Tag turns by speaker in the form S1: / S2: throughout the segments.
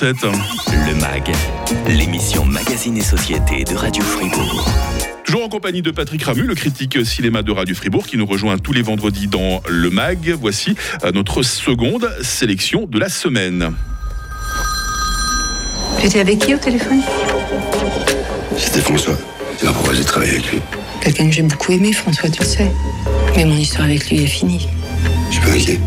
S1: Le MAG, l'émission Magazine et Société de Radio Fribourg.
S2: Toujours en compagnie de Patrick Ramu, le critique cinéma de Radio Fribourg, qui nous rejoint tous les vendredis dans le MAG. Voici euh, notre seconde sélection de la semaine.
S3: J'étais avec qui au téléphone?
S4: C'était François. C'est pourquoi j'ai travaillé avec lui.
S3: Quelqu'un que j'ai beaucoup aimé, François, tu le sais. Mais mon histoire avec lui est finie.
S4: Je suis pas inquiet.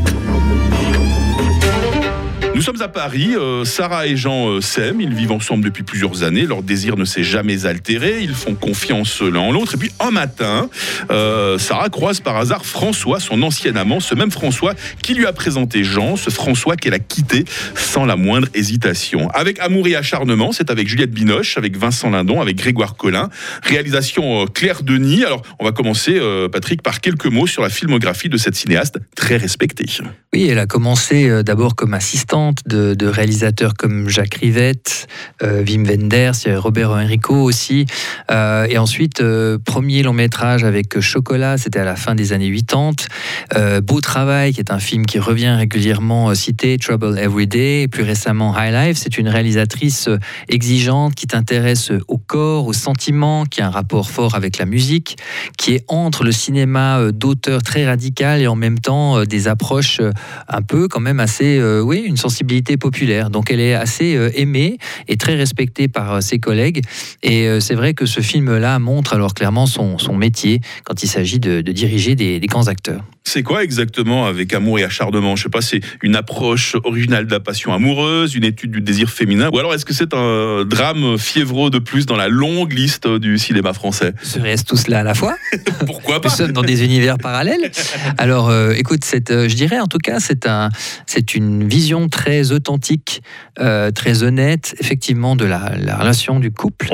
S2: Nous sommes à Paris, euh, Sarah et Jean euh, s'aiment, ils vivent ensemble depuis plusieurs années, leur désir ne s'est jamais altéré, ils font confiance l'un en l'autre. Et puis un matin, euh, Sarah croise par hasard François, son ancien amant, ce même François qui lui a présenté Jean, ce François qu'elle a quitté sans la moindre hésitation. Avec amour et acharnement, c'est avec Juliette Binoche, avec Vincent Lindon, avec Grégoire Collin. Réalisation Claire Denis. Alors on va commencer, Patrick, par quelques mots sur la filmographie de cette cinéaste très respectée.
S5: Oui, elle a commencé d'abord comme assistante de, réalisateurs comme Jacques Rivette, euh, Wim Wenders, il y avait Robert Enrico aussi. Euh, et ensuite, euh, premier long métrage avec Chocolat, c'était à la fin des années 80. Euh, Beau Travail, qui est un film qui revient régulièrement cité, Trouble Every Day. Et plus récemment, High Life, c'est une réalisatrice exigeante qui t'intéresse au corps, aux sentiments, qui a un rapport fort avec la musique, qui est entre le cinéma d'auteur très radical et en même temps des approches un peu quand même assez, oui, une sensibilité populaire. Donc elle est assez euh, aimée et très respectée par euh, ses collègues. Et euh, c'est vrai que ce film-là montre alors clairement son, son métier quand il s'agit de, de diriger des, des grands acteurs.
S2: C'est quoi exactement avec amour et acharnement? Je sais pas, c'est une approche originale de la passion amoureuse, une étude du désir féminin, ou alors est-ce que c'est un drame fiévreux de plus dans la longue liste du cinéma français?
S5: Serait-ce tout cela à la fois
S2: Pourquoi
S5: Nous
S2: pas
S5: sommes dans des univers parallèles. Alors, euh, écoute, euh, je dirais en tout cas, c'est un, c'est une vision très authentique, euh, très honnête, effectivement, de la, la relation du couple.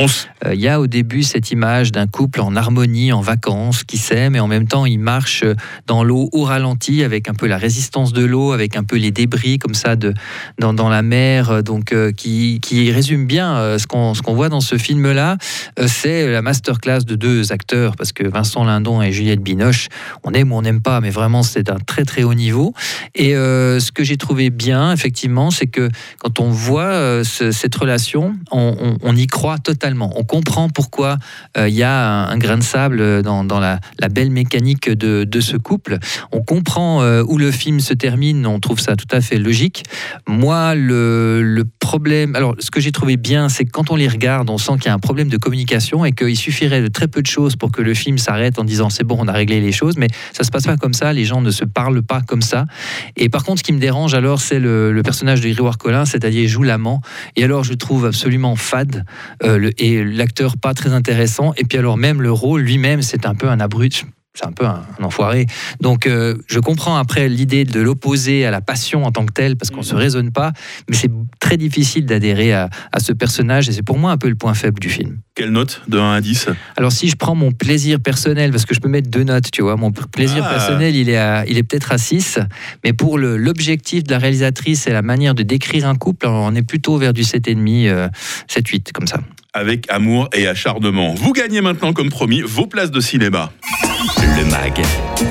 S5: Euh, Il y a au début cette image d'un couple en harmonie, en vacances, qui s'aime et en même temps il marche dans l'eau au ralenti avec un peu la résistance de l'eau, avec un peu les débris comme ça de, dans, dans la mer, euh, donc euh, qui, qui résume bien ce qu'on ce qu'on voit dans ce film-là. C'est la masterclass de deux acteurs parce que Vincent Lindon et Juliette Binoche, on aime ou on n'aime pas, mais vraiment c'est d'un très très haut niveau. Et ce que j'ai trouvé bien, effectivement, c'est que quand on voit euh, ce- cette relation, on, y croit totalement. On comprend pourquoi euh, il y a un, grain de sable dans, la, belle mécanique de, ce couple. On comprend euh, où le film se termine, on trouve ça tout à fait logique. Moi, le, le problème, alors ce que j'ai trouvé bien, c'est que quand on les regarde, on sent qu'il y a un problème de communication et qu'il suffirait de très peu de choses pour que le film s'arrête en disant c'est bon, on a réglé les choses, mais ça se passe pas comme ça, les gens ne se parlent pas comme ça. Et par contre, ce qui me dérange alors, c'est le, le personnage de Grégoire Collin, c'est-à-dire joue l'amant. Et alors, je le trouve absolument fade euh, le- et l'acteur pas très intéressant. Et puis alors, même le rôle lui-même, c'est un peu un abruti. C'est un peu un, un enfoiré. Donc, euh, je comprends après l'idée de l'opposer à la passion en tant que telle, parce qu'on se raisonne pas, mais c'est très difficile d'adhérer à, à ce personnage, et c'est pour moi un peu le point faible du film.
S2: Quelle note de 1 à 10
S5: Alors si je prends mon plaisir personnel, parce que je peux mettre deux notes, tu vois, mon plaisir
S2: Ah.
S5: personnel, il est, à- il est peut-être à 6, mais pour l'objectif de la réalisatrice et la manière de décrire un couple, on est plutôt vers du 7,5, euh, 7-8, comme ça.
S2: Avec amour et acharnement. Vous gagnez maintenant, comme promis, vos places de cinéma.
S1: Le MAG,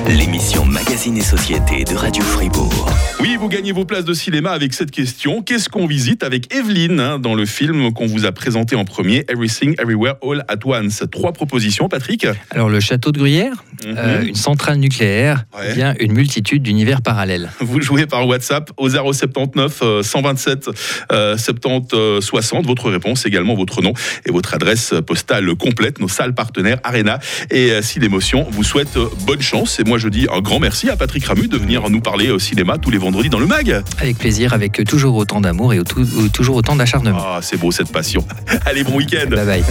S1: l'émission Magazine et Société de Radio Fribourg.
S2: Oui, vous gagnez vos places de cinéma avec cette question. Qu'est-ce qu'on visite avec Evelyne hein, dans le film qu'on vous a présenté en premier, Everything, Everywhere, All at Once? Trois propositions, Patrick
S5: Alors le château de Gruyère,
S2: Mhm.
S5: euh, une centrale nucléaire,
S2: Ouais.
S5: ou bien une multitude d'univers parallèles.
S2: Vous jouez par WhatsApp au 079 euh, 127 euh, 70 euh, 60. Votre réponse, également votre nom et votre adresse postale complète. Nos salles partenaires Arena et euh, Cinémotion vous souhaitent euh, bonne chance. Et moi, je dis un grand merci à Patrick Ramu de venir nous parler au cinéma tous les vendredis dans le MAG.
S5: Avec plaisir, avec toujours autant d'amour et toujours autant d'acharnement.
S2: Ah, c'est beau cette passion. Allez, bon week-end.
S5: Bye bye.